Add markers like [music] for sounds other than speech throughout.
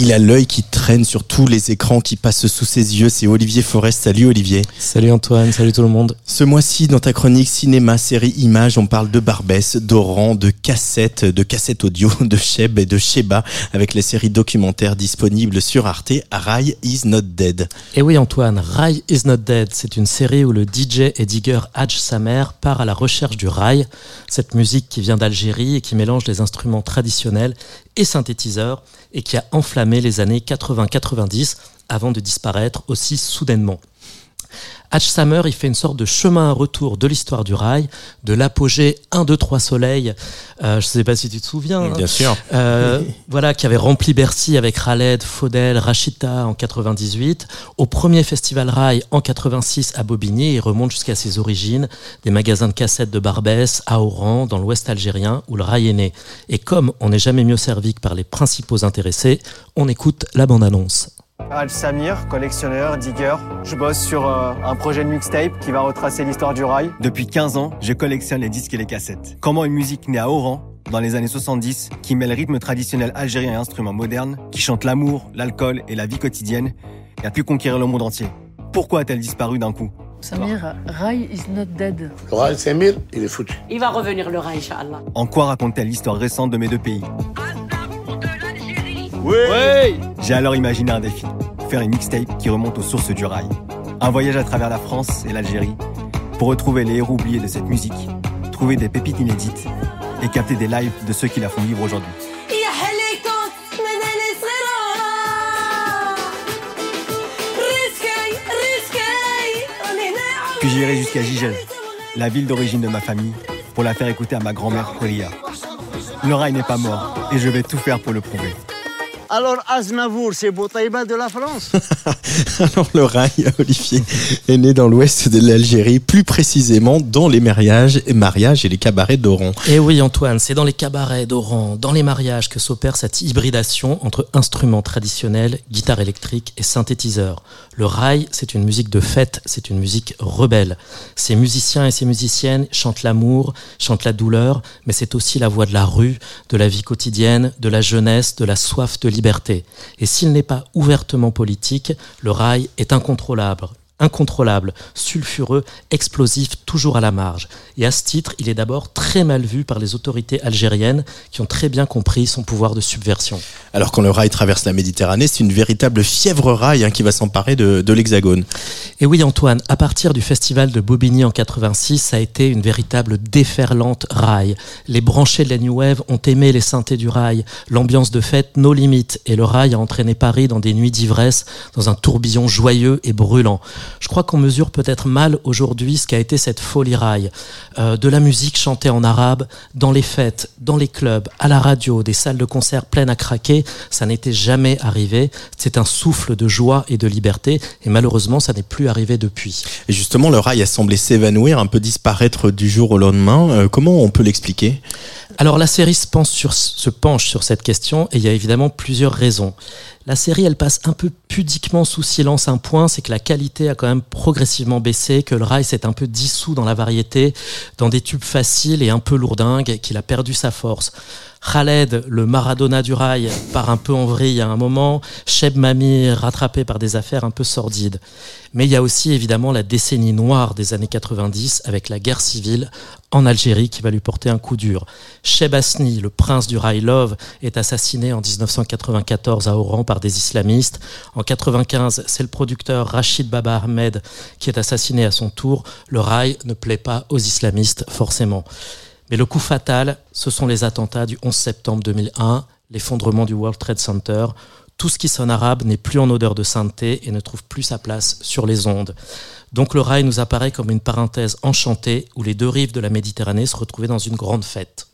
Il a l'œil qui traîne sur tous les écrans qui passent sous ses yeux. C'est Olivier Forest. Salut Olivier. Salut Antoine, salut tout le monde. Ce mois-ci, dans ta chronique cinéma, série, images, on parle de Barbès, d'Oran, de cassettes, de cassettes audio, [laughs] de Cheb et de Sheba, avec les séries documentaires disponibles sur Arte. Rai is not dead. Et oui Antoine, Rai is not dead. C'est une série où le DJ et digger Hadj Samer part à la recherche du rail, cette musique qui vient d'Algérie et qui mélange les instruments traditionnels et synthétiseurs et qui a enflammé les années 80-90 avant de disparaître aussi soudainement. Hatch Summer, il fait une sorte de chemin à retour de l'histoire du rail, de l'apogée 1, 2, 3 soleils, euh, je ne sais pas si tu te souviens. Bien sûr. Euh, voilà, qui avait rempli Bercy avec Khaled, Faudel, Rachita en 98, au premier festival rail en 86 à Bobigny, il remonte jusqu'à ses origines, des magasins de cassettes de Barbès à Oran, dans l'ouest algérien, où le rail est né. Et comme on n'est jamais mieux servi que par les principaux intéressés, on écoute la bande-annonce. Al Samir, collectionneur, digger. Je bosse sur euh, un projet de mixtape qui va retracer l'histoire du rail. Depuis 15 ans, je collectionne les disques et les cassettes. Comment une musique née à Oran, dans les années 70, qui mêle rythme traditionnel algérien et instruments modernes, qui chante l'amour, l'alcool et la vie quotidienne, et a pu conquérir le monde entier. Pourquoi a-t-elle disparu d'un coup? Samir, Rai is not dead. Le Rai Samir, il est foutu. Il va revenir le Rai, Inch'Allah. En quoi raconte-t-elle l'histoire récente de mes deux pays? Oui, J'ai alors imaginé un défi. Faire une mixtape qui remonte aux sources du rail. Un voyage à travers la France et l'Algérie pour retrouver les héros oubliés de cette musique, trouver des pépites inédites et capter des lives de ceux qui la font vivre aujourd'hui. Puis j'irai jusqu'à Gigel, la ville d'origine de ma famille, pour la faire écouter à ma grand-mère Kolia. Le rail n'est pas mort et je vais tout faire pour le prouver. Alors Aznavour, c'est Boutaïba de la France [laughs] Alors le rail, [laughs] Olivier, est né dans l'ouest de l'Algérie, plus précisément dans les mariages et mariages et les cabarets d'Oran. Et oui Antoine, c'est dans les cabarets d'Oran, dans les mariages que s'opère cette hybridation entre instruments traditionnels, guitare électrique et synthétiseurs. Le rail, c'est une musique de fête, c'est une musique rebelle. Ces musiciens et ces musiciennes chantent l'amour, chantent la douleur, mais c'est aussi la voix de la rue, de la vie quotidienne, de la jeunesse, de la soif de Et s'il n'est pas ouvertement politique, le rail est incontrôlable, incontrôlable, sulfureux, explosif, toujours à la marge. Et à ce titre, il est d'abord très mal vu par les autorités algériennes qui ont très bien compris son pouvoir de subversion. Alors quand le rail traverse la Méditerranée, c'est une véritable fièvre rail hein, qui va s'emparer de, de l'Hexagone. Et oui Antoine, à partir du festival de Bobigny en 86, ça a été une véritable déferlante rail. Les branchés de la New Wave ont aimé les synthés du rail, l'ambiance de fête nos limites, et le rail a entraîné Paris dans des nuits d'ivresse, dans un tourbillon joyeux et brûlant. Je crois qu'on mesure peut-être mal aujourd'hui ce qu'a été cette folie rail. Euh, de la musique chantée en arabe, dans les fêtes, dans les clubs, à la radio, des salles de concert pleines à craquer, ça n'était jamais arrivé. C'est un souffle de joie et de liberté, et malheureusement, ça n'est plus arrivé depuis. Et justement, le rail a semblé s'évanouir, un peu disparaître du jour au lendemain. Euh, comment on peut l'expliquer? Alors la série se, pense sur, se penche sur cette question, et il y a évidemment plusieurs raisons. La série, elle passe un peu pudiquement sous silence un point, c'est que la qualité a quand même progressivement baissé, que le rail s'est un peu dissous dans la variété, dans des tubes faciles et un peu lourdingues, qu'il a perdu sa force. Khaled, le Maradona du rail, part un peu en vrille à un moment, Cheb Mami rattrapé par des affaires un peu sordides. Mais il y a aussi évidemment la décennie noire des années 90 avec la guerre civile en Algérie qui va lui porter un coup dur. Cheb Asni, le prince du rail love, est assassiné en 1994 à Oran par des islamistes. En 95, c'est le producteur Rachid Baba Ahmed qui est assassiné à son tour. Le rail ne plaît pas aux islamistes forcément. Mais le coup fatal, ce sont les attentats du 11 septembre 2001, l'effondrement du World Trade Center. Tout ce qui sonne arabe n'est plus en odeur de sainteté et ne trouve plus sa place sur les ondes. Donc le rail nous apparaît comme une parenthèse enchantée où les deux rives de la Méditerranée se retrouvaient dans une grande fête.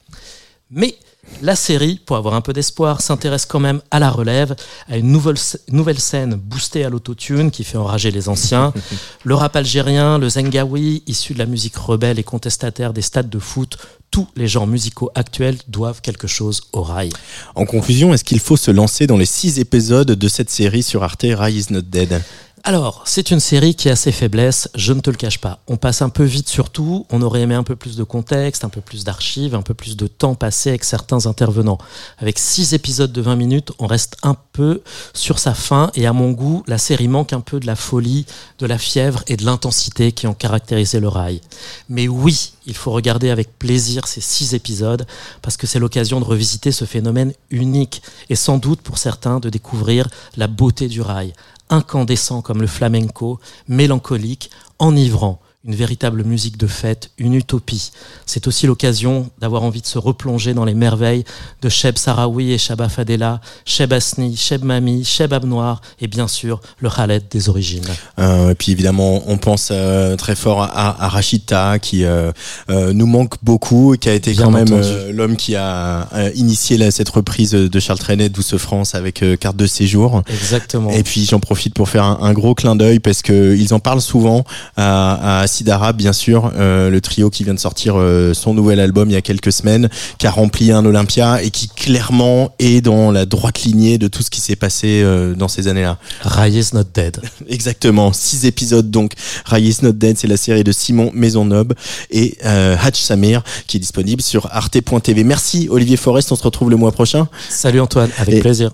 Mais la série, pour avoir un peu d'espoir, s'intéresse quand même à la relève, à une nouvelle, nouvelle scène boostée à l'autotune qui fait enrager les anciens. [laughs] Le rap algérien, le zengawi, issu de la musique rebelle et contestataire des stades de foot, tous les genres musicaux actuels doivent quelque chose au rail. En conclusion, est-ce qu'il faut se lancer dans les six épisodes de cette série sur Arte Rai is not dead? Alors, c'est une série qui a ses faiblesses, je ne te le cache pas. On passe un peu vite sur tout, on aurait aimé un peu plus de contexte, un peu plus d'archives, un peu plus de temps passé avec certains intervenants. Avec six épisodes de 20 minutes, on reste un peu sur sa fin et à mon goût, la série manque un peu de la folie, de la fièvre et de l'intensité qui ont caractérisé le rail. Mais oui, il faut regarder avec plaisir ces six épisodes parce que c'est l'occasion de revisiter ce phénomène unique et sans doute pour certains de découvrir la beauté du rail incandescent comme le flamenco, mélancolique, enivrant, une véritable musique de fête, une utopie. C'est aussi l'occasion d'avoir envie de se replonger dans les merveilles de Cheb Sarawi et Shaba Fadela, Cheb Asni, Cheb Mami, Cheb Abnoir et bien sûr le Khaled des origines. Euh, et puis évidemment, on pense euh, très fort à, à Rachita qui euh, euh nous manque beaucoup, qui a été Bien quand même entendu. euh, l'homme qui a initié la- cette reprise de Charles Trenet Douce France avec carte de séjour. Exactement. Et puis j'en profite pour faire un, un gros clin d'œil parce que ils en parlent souvent à, à Arab, bien sûr, euh, le trio qui vient de sortir euh, son nouvel album il y a quelques semaines, qui a rempli un Olympia et qui clairement est dans la droite lignée de tout ce qui s'est passé euh, dans ces années-là. Rai is not dead. [laughs] Exactement, six épisodes donc. Ray is not dead, c'est la série de Simon Maisonneuve et euh, Hatch Samir qui est disponible sur arte.tv. Merci Olivier Forest, on se retrouve le mois prochain. Salut Antoine, avec Et- plaisir.